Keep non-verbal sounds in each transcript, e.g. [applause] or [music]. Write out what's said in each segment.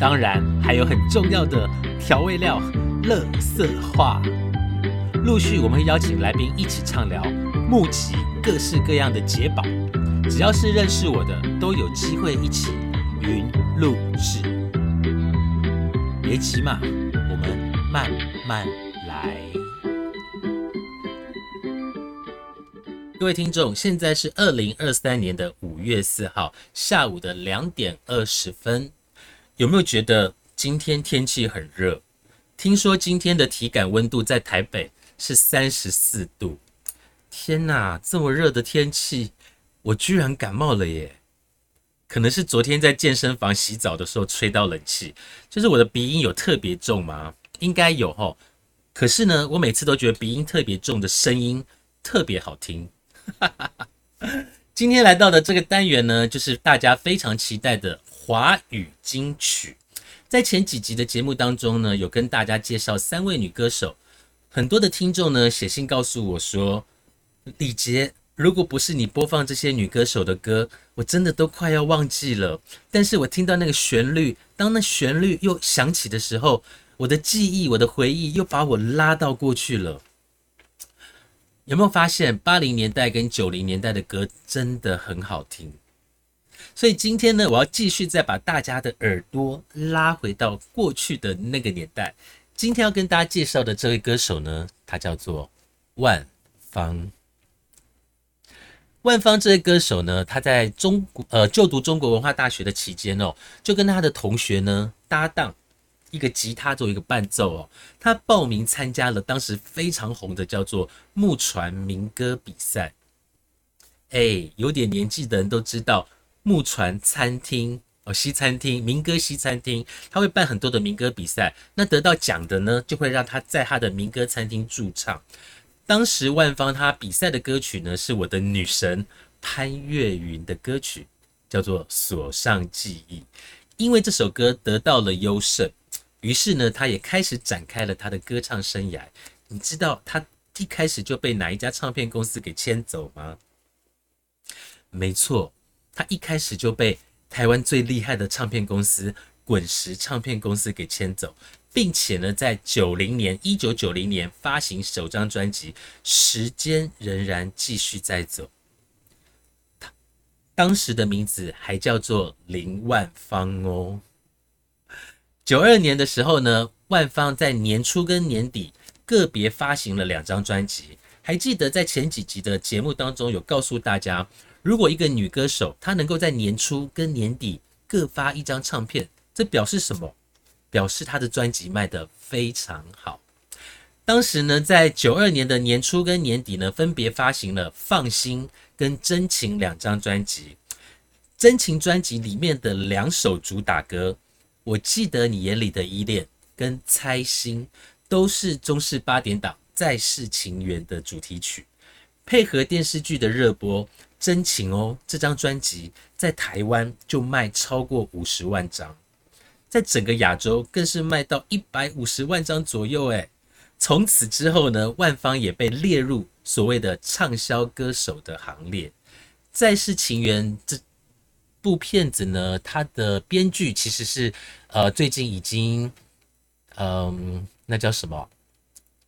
当然还有很重要的调味料——乐色话。陆续我们会邀请来宾一起畅聊，募集各式各样的解宝。只要是认识我的，都有机会一起云录制。别急嘛，我们慢慢来。各位听众，现在是二零二三年的五月四号下午的两点二十分。有没有觉得今天天气很热？听说今天的体感温度在台北。是三十四度，天哪！这么热的天气，我居然感冒了耶！可能是昨天在健身房洗澡的时候吹到冷气，就是我的鼻音有特别重吗？应该有吼。可是呢，我每次都觉得鼻音特别重的声音特别好听。[laughs] 今天来到的这个单元呢，就是大家非常期待的华语金曲。在前几集的节目当中呢，有跟大家介绍三位女歌手。很多的听众呢写信告诉我说：“李杰，如果不是你播放这些女歌手的歌，我真的都快要忘记了。但是我听到那个旋律，当那旋律又响起的时候，我的记忆、我的回忆又把我拉到过去了。有没有发现八零年代跟九零年代的歌真的很好听？所以今天呢，我要继续再把大家的耳朵拉回到过去的那个年代。”今天要跟大家介绍的这位歌手呢，他叫做万芳。万芳这位歌手呢，他在中国呃就读中国文化大学的期间哦，就跟他的同学呢搭档一个吉他做一个伴奏哦。他报名参加了当时非常红的叫做木船民歌比赛。哎，有点年纪的人都知道木船餐厅。哦，西餐厅民歌西餐厅，他会办很多的民歌比赛。那得到奖的呢，就会让他在他的民歌餐厅驻唱。当时万芳他比赛的歌曲呢，是我的女神潘越云的歌曲，叫做《锁上记忆》。因为这首歌得到了优胜，于是呢，他也开始展开了他的歌唱生涯。你知道他一开始就被哪一家唱片公司给牵走吗？没错，他一开始就被。台湾最厉害的唱片公司滚石唱片公司给牵走，并且呢，在九零年一九九零年发行首张专辑，时间仍然继续在走。他当时的名字还叫做林万芳哦。九二年的时候呢，万芳在年初跟年底个别发行了两张专辑。还记得在前几集的节目当中有告诉大家。如果一个女歌手她能够在年初跟年底各发一张唱片，这表示什么？表示她的专辑卖得非常好。当时呢，在九二年的年初跟年底呢，分别发行了《放心》跟《真情》两张专辑。《真情》专辑里面的两首主打歌，我记得你眼里的依恋跟《猜心》，都是中式八点档《再世情缘》的主题曲，配合电视剧的热播。真情哦，这张专辑在台湾就卖超过五十万张，在整个亚洲更是卖到一百五十万张左右。诶，从此之后呢，万芳也被列入所谓的畅销歌手的行列。《再世情缘》这部片子呢，它的编剧其实是呃最近已经嗯，那叫什么？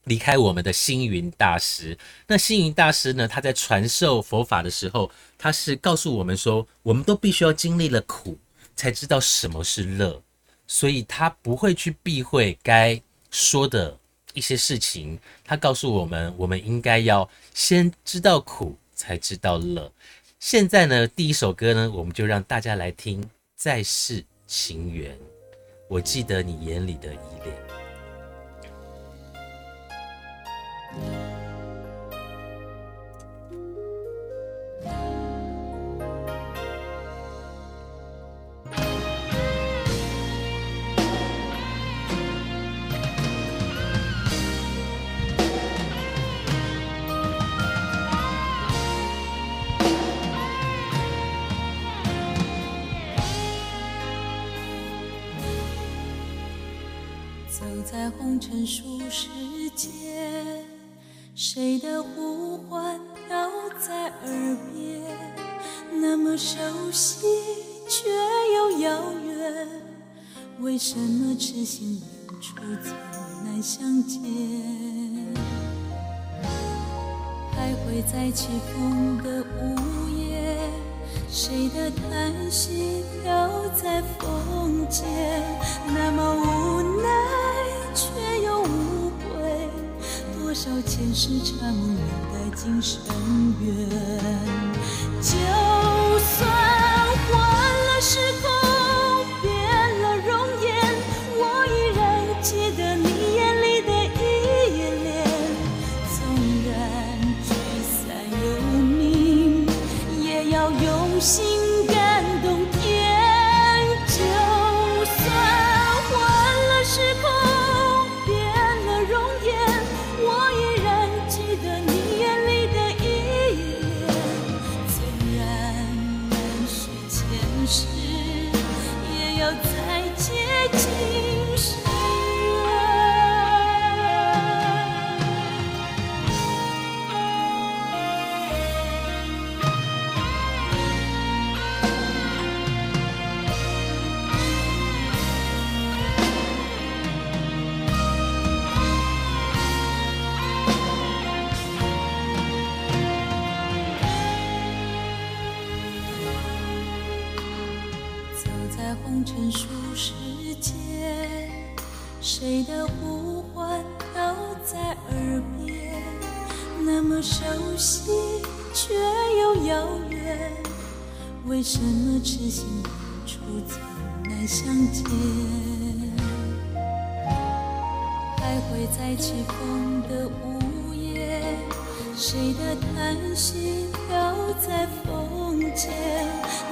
离开我们的星云大师，那星云大师呢？他在传授佛法的时候，他是告诉我们说，我们都必须要经历了苦，才知道什么是乐，所以他不会去避讳该说的一些事情。他告诉我们，我们应该要先知道苦，才知道乐。现在呢，第一首歌呢，我们就让大家来听《再世情缘》，我记得你眼里的依恋。走在红尘俗世谁的呼唤飘在耳边，那么熟悉却又遥远，为什么痴心远处总难相见？徘徊在起风的午夜，谁的叹息飘在风间，那么无奈却，多少前世缠梦留待今生缘。在红尘俗世间，谁的呼唤飘在耳边，那么熟悉却又遥远，为什么痴心人初总难相见？徘徊在起风的午夜，谁的叹息飘在风间，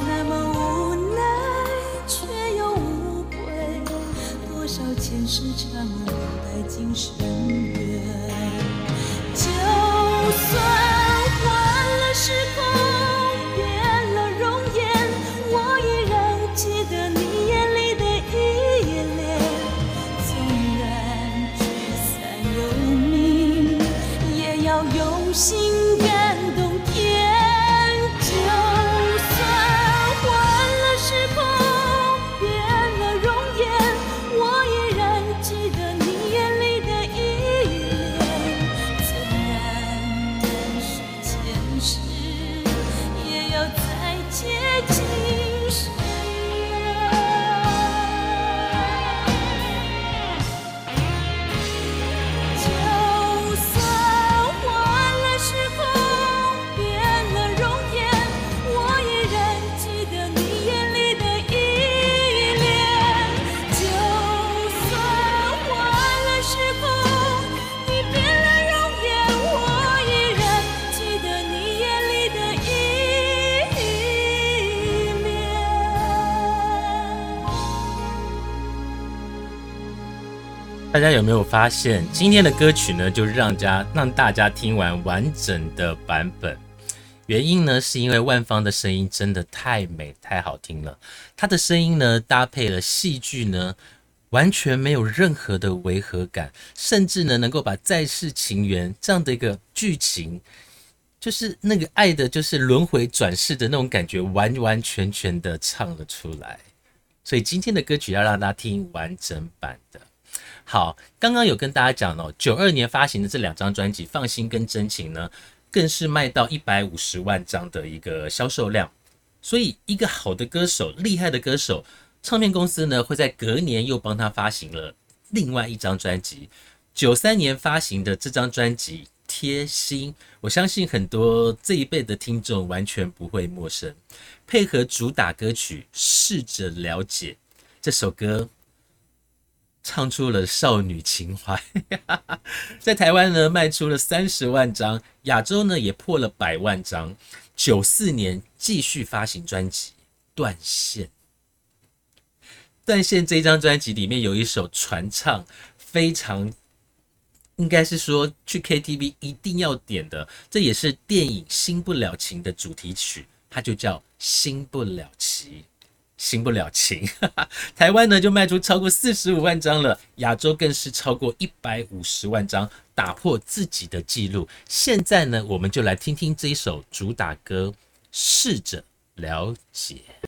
那么无奈前世缠梦留待今生缘。就算有没有发现，今天的歌曲呢，就让家让大家听完完整的版本。原因呢，是因为万芳的声音真的太美、太好听了。她的声音呢，搭配了戏剧呢，完全没有任何的违和感，甚至呢，能够把再世情缘这样的一个剧情，就是那个爱的，就是轮回转世的那种感觉，完完全全的唱了出来。所以今天的歌曲要让大家听完整版的。好，刚刚有跟大家讲哦，九二年发行的这两张专辑《放心》跟《真情》呢，更是卖到一百五十万张的一个销售量。所以，一个好的歌手、厉害的歌手，唱片公司呢会在隔年又帮他发行了另外一张专辑。九三年发行的这张专辑《贴心》，我相信很多这一辈的听众完全不会陌生。配合主打歌曲《试着了解》这首歌。唱出了少女情怀，[laughs] 在台湾呢卖出了三十万张，亚洲呢也破了百万张。九四年继续发行专辑《断线》，《断线》这张专辑里面有一首传唱，非常应该是说去 KTV 一定要点的，这也是电影《新不了情》的主题曲，它就叫《新不了情》。行不了情。哈 [laughs] 哈台湾呢就卖出超过四十五万张了亚洲更是超过一百五十万张打破自己的记录。现在呢我们就来听听这一首主打歌试着了解。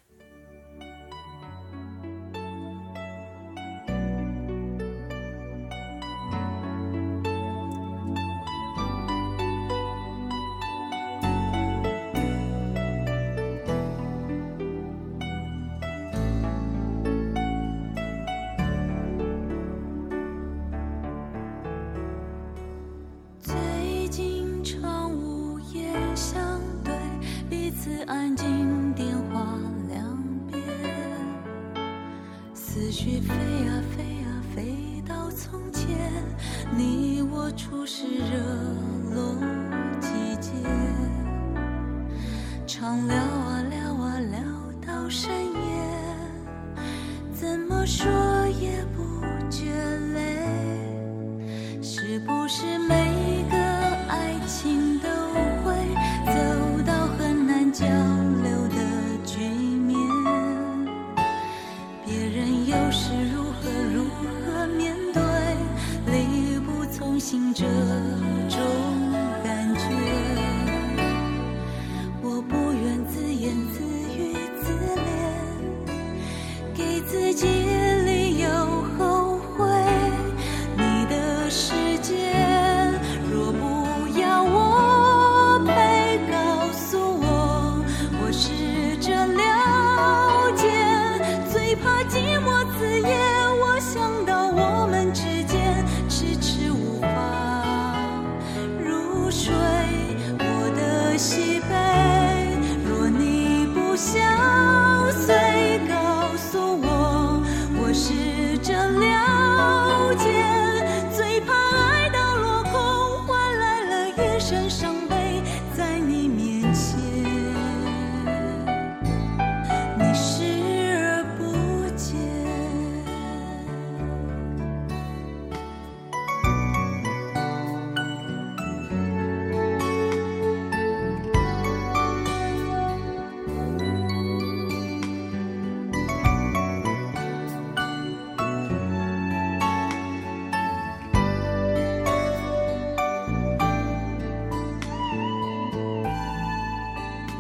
此安静电话两边思绪飞呀飞呀飞到从前你我初识热络季节长聊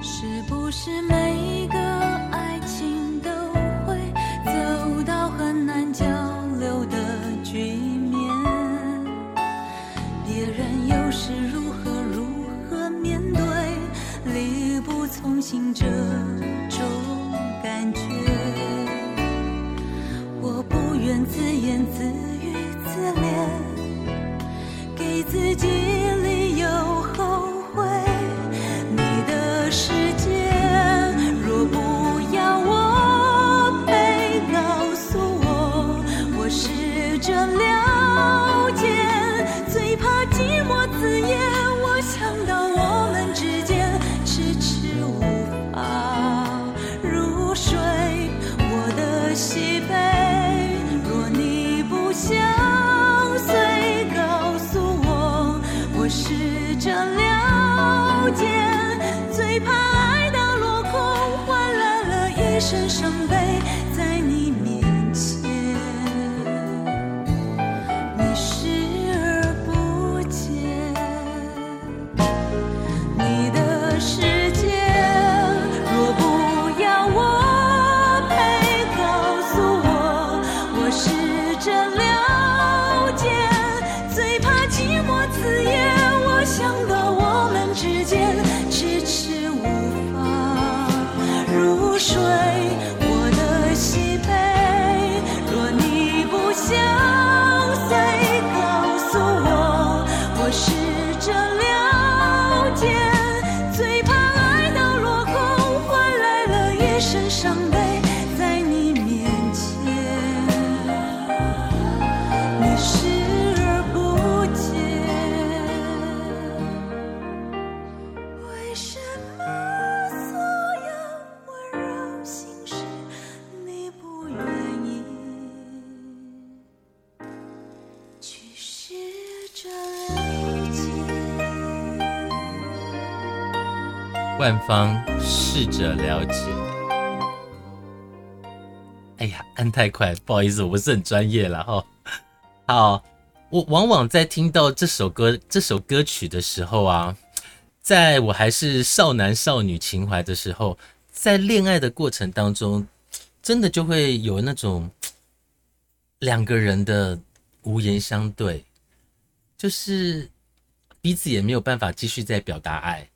是不是每个爱情都会走到很难交流的局面？别人又是如何如何面对力不从心这种感觉？我不愿自言自语自怜给自己最怕爱到落空，换来了一身伤。万方试着了解。哎呀，按太快，不好意思，我不是很专业了哈、哦。好，我往往在听到这首歌、这首歌曲的时候啊，在我还是少男少女情怀的时候，在恋爱的过程当中，真的就会有那种两个人的无言相对，就是彼此也没有办法继续再表达爱，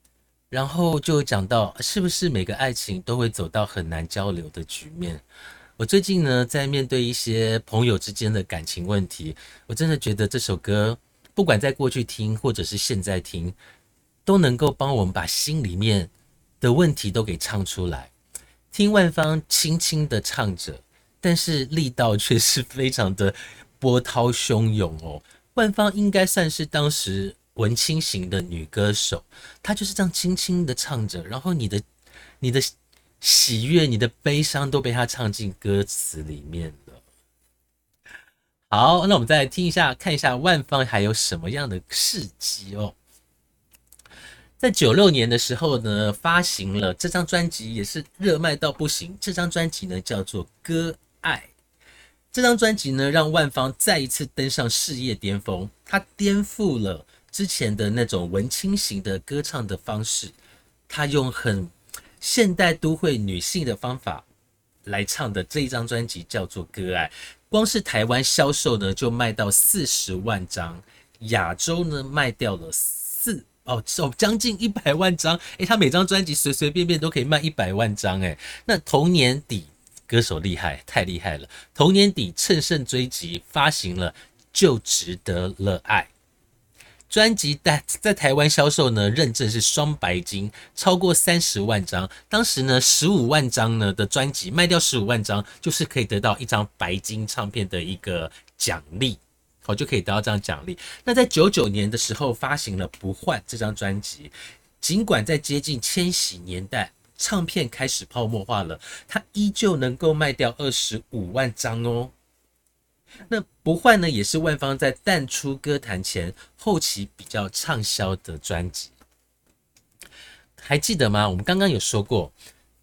然后就讲到，是不是每个爱情都会走到很难交流的局面？我最近呢，在面对一些朋友之间的感情问题，我真的觉得这首歌，不管在过去听或者是现在听，都能够帮我们把心里面的问题都给唱出来。听万芳轻轻的唱着，但是力道却是非常的波涛汹涌哦。万芳应该算是当时。文青型的女歌手，她就是这样轻轻的唱着，然后你的、你的喜悦、你的悲伤都被她唱进歌词里面了。好，那我们再来听一下，看一下万芳还有什么样的事迹哦。在九六年的时候呢，发行了这张专辑，也是热卖到不行。这张专辑呢叫做《歌爱》，这张专辑呢让万芳再一次登上事业巅峰，她颠覆了。之前的那种文青型的歌唱的方式，他用很现代都会女性的方法来唱的这一张专辑叫做《歌爱》，光是台湾销售呢就卖到四十万张，亚洲呢卖掉了四哦哦将近一百万张，诶，他每张专辑随随便便都可以卖一百万张，诶，那同年底歌手厉害太厉害了，同年底乘胜追击发行了就值得了爱。专辑在在台湾销售呢，认证是双白金，超过三十万张。当时呢，十五万张呢的专辑卖掉十五万张，就是可以得到一张白金唱片的一个奖励，好就可以得到这样奖励。那在九九年的时候发行了《不换》这张专辑，尽管在接近千禧年代，唱片开始泡沫化了，它依旧能够卖掉二十五万张哦。那不换呢，也是万芳在淡出歌坛前后期比较畅销的专辑，还记得吗？我们刚刚有说过，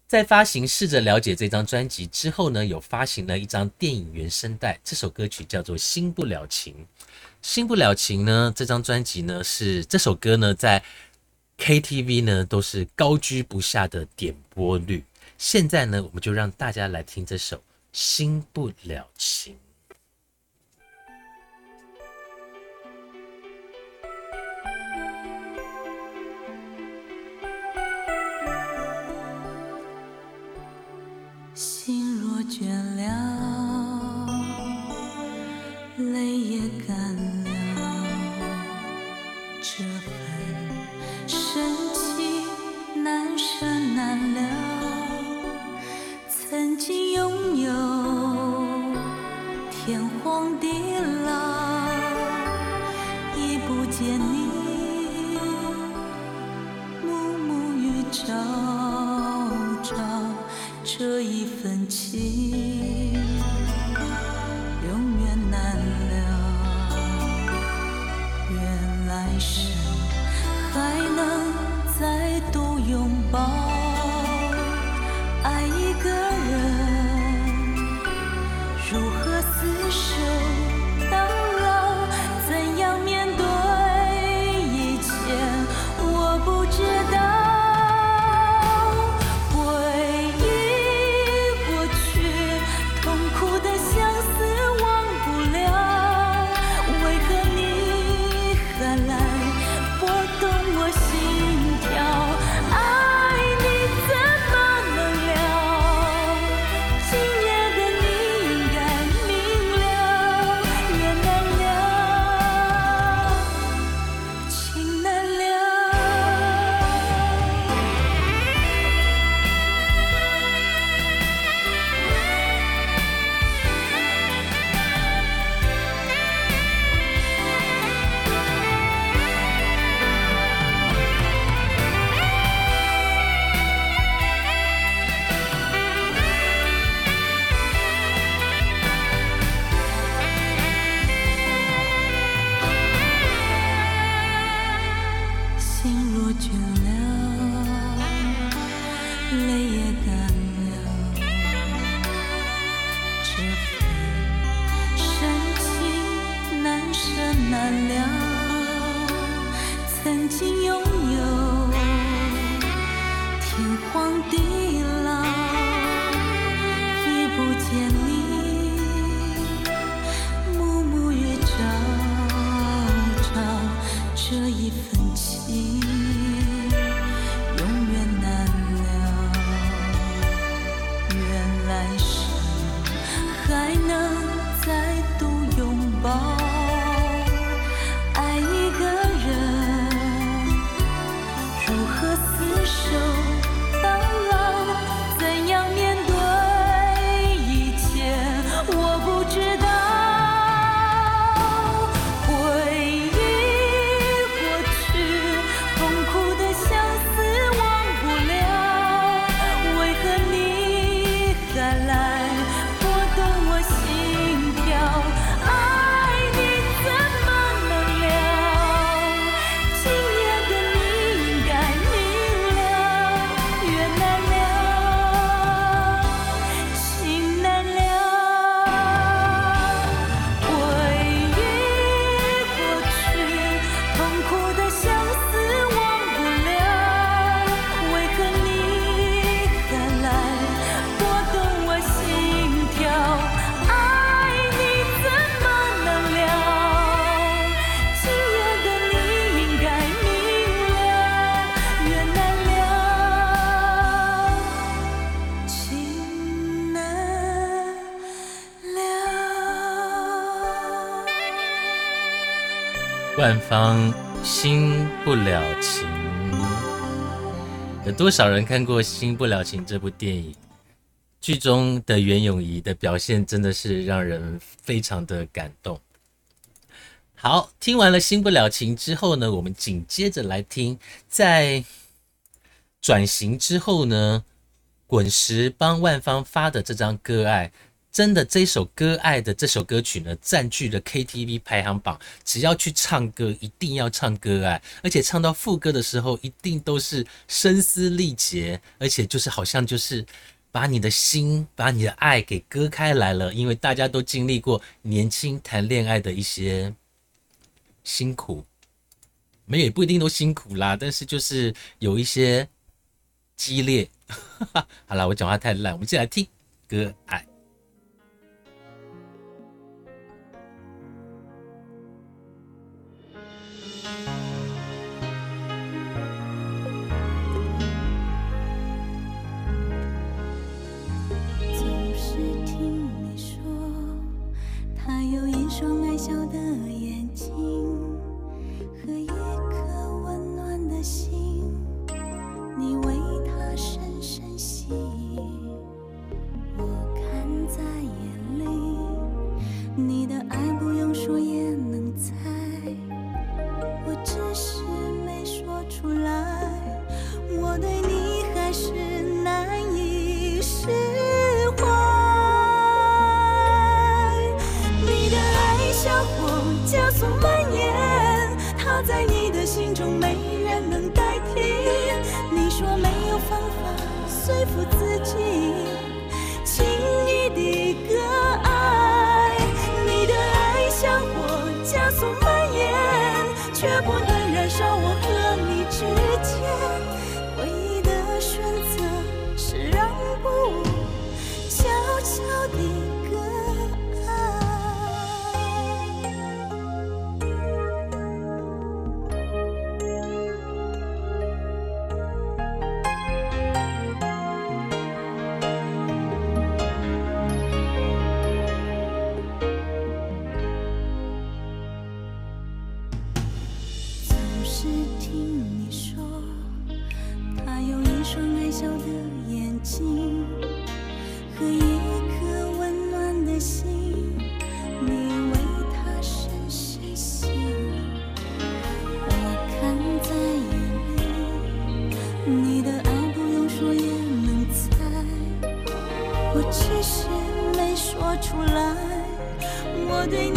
在发行《试着了解》这张专辑之后呢，有发行了一张电影原声带，这首歌曲叫做《新不了情》。《新不了情》呢，这张专辑呢是这首歌呢在 KTV 呢都是高居不下的点播率。现在呢，我们就让大家来听这首《新不了情》。心。万芳新不了情，有多少人看过《新不了情》这部电影？剧中的袁咏仪的表现真的是让人非常的感动。好，听完了《新不了情》之后呢，我们紧接着来听，在转型之后呢，滚石帮万芳发的这张《歌爱》。真的，这首《歌爱》的这首歌曲呢，占据了 KTV 排行榜。只要去唱歌，一定要唱《歌爱》，而且唱到副歌的时候，一定都是声嘶力竭，而且就是好像就是把你的心、把你的爱给割开来了。因为大家都经历过年轻谈恋爱的一些辛苦，没有也不一定都辛苦啦，但是就是有一些激烈。[laughs] 好了，我讲话太烂，我们进来听《歌爱》。我对你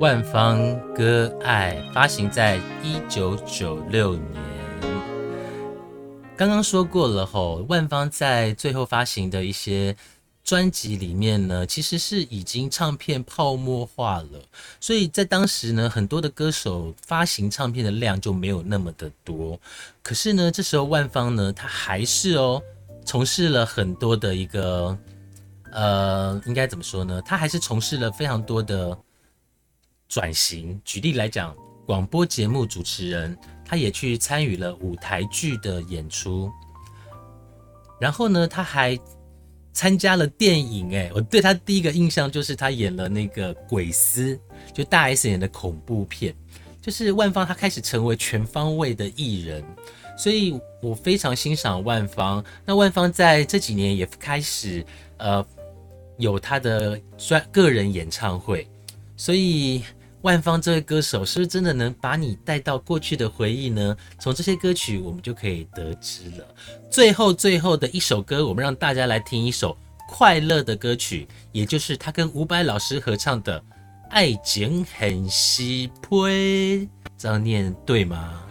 万芳割爱发行在一九九六年。刚刚说过了吼，万芳在最后发行的一些专辑里面呢，其实是已经唱片泡沫化了，所以在当时呢，很多的歌手发行唱片的量就没有那么的多。可是呢，这时候万芳呢，他还是哦，从事了很多的一个呃，应该怎么说呢？他还是从事了非常多的。转型，举例来讲，广播节目主持人，他也去参与了舞台剧的演出。然后呢，他还参加了电影。哎，我对他第一个印象就是他演了那个《鬼丝》，就大 S 演的恐怖片。就是万芳她开始成为全方位的艺人，所以我非常欣赏万芳。那万芳在这几年也开始呃有她的专个人演唱会，所以万芳这位歌手是不是真的能把你带到过去的回忆呢？从这些歌曲我们就可以得知了。最后最后的一首歌，我们让大家来听一首快乐的歌曲，也就是他跟伍佰老师合唱的。爱情很稀微，这样念对吗？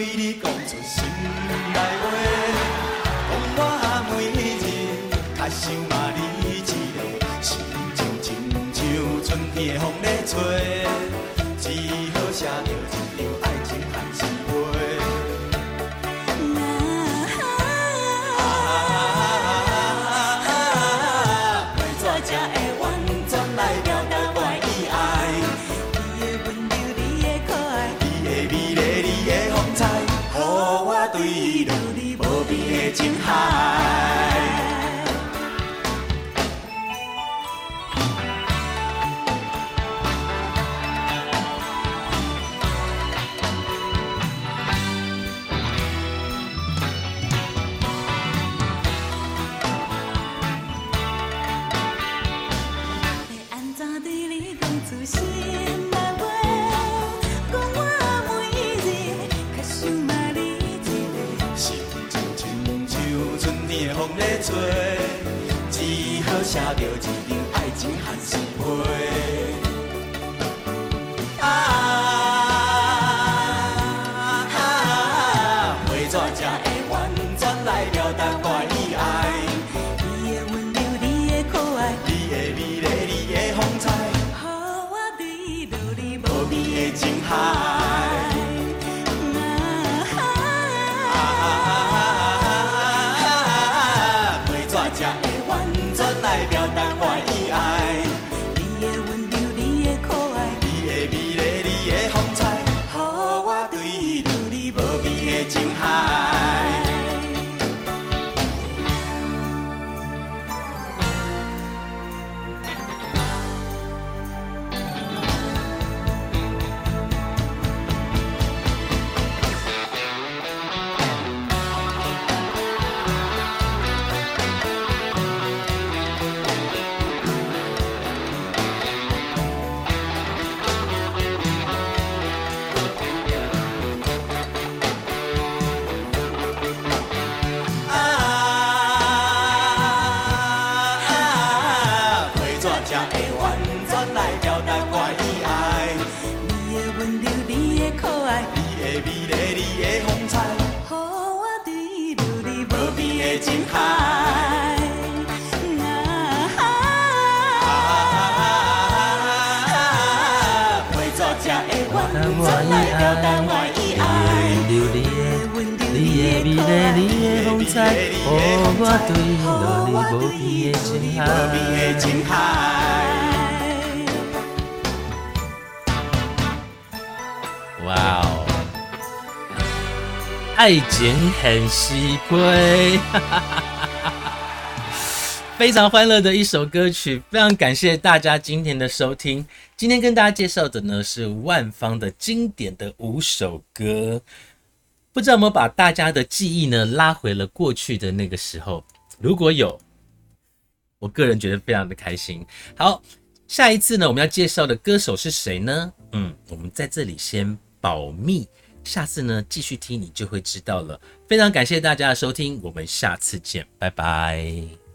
对你讲出心内话，讲我每日较想嘛你一个，心情亲像春天的风在吹。只好写着一张爱情限时批。哇哦，爱情很稀配，[laughs] 非常欢乐的一首歌曲，非常感谢大家今天的收听。今天跟大家介绍的呢是万芳的经典的五首歌。不知道有没有把大家的记忆呢拉回了过去的那个时候？如果有，我个人觉得非常的开心。好，下一次呢，我们要介绍的歌手是谁呢？嗯，我们在这里先保密，下次呢继续听你就会知道了。非常感谢大家的收听，我们下次见，拜拜。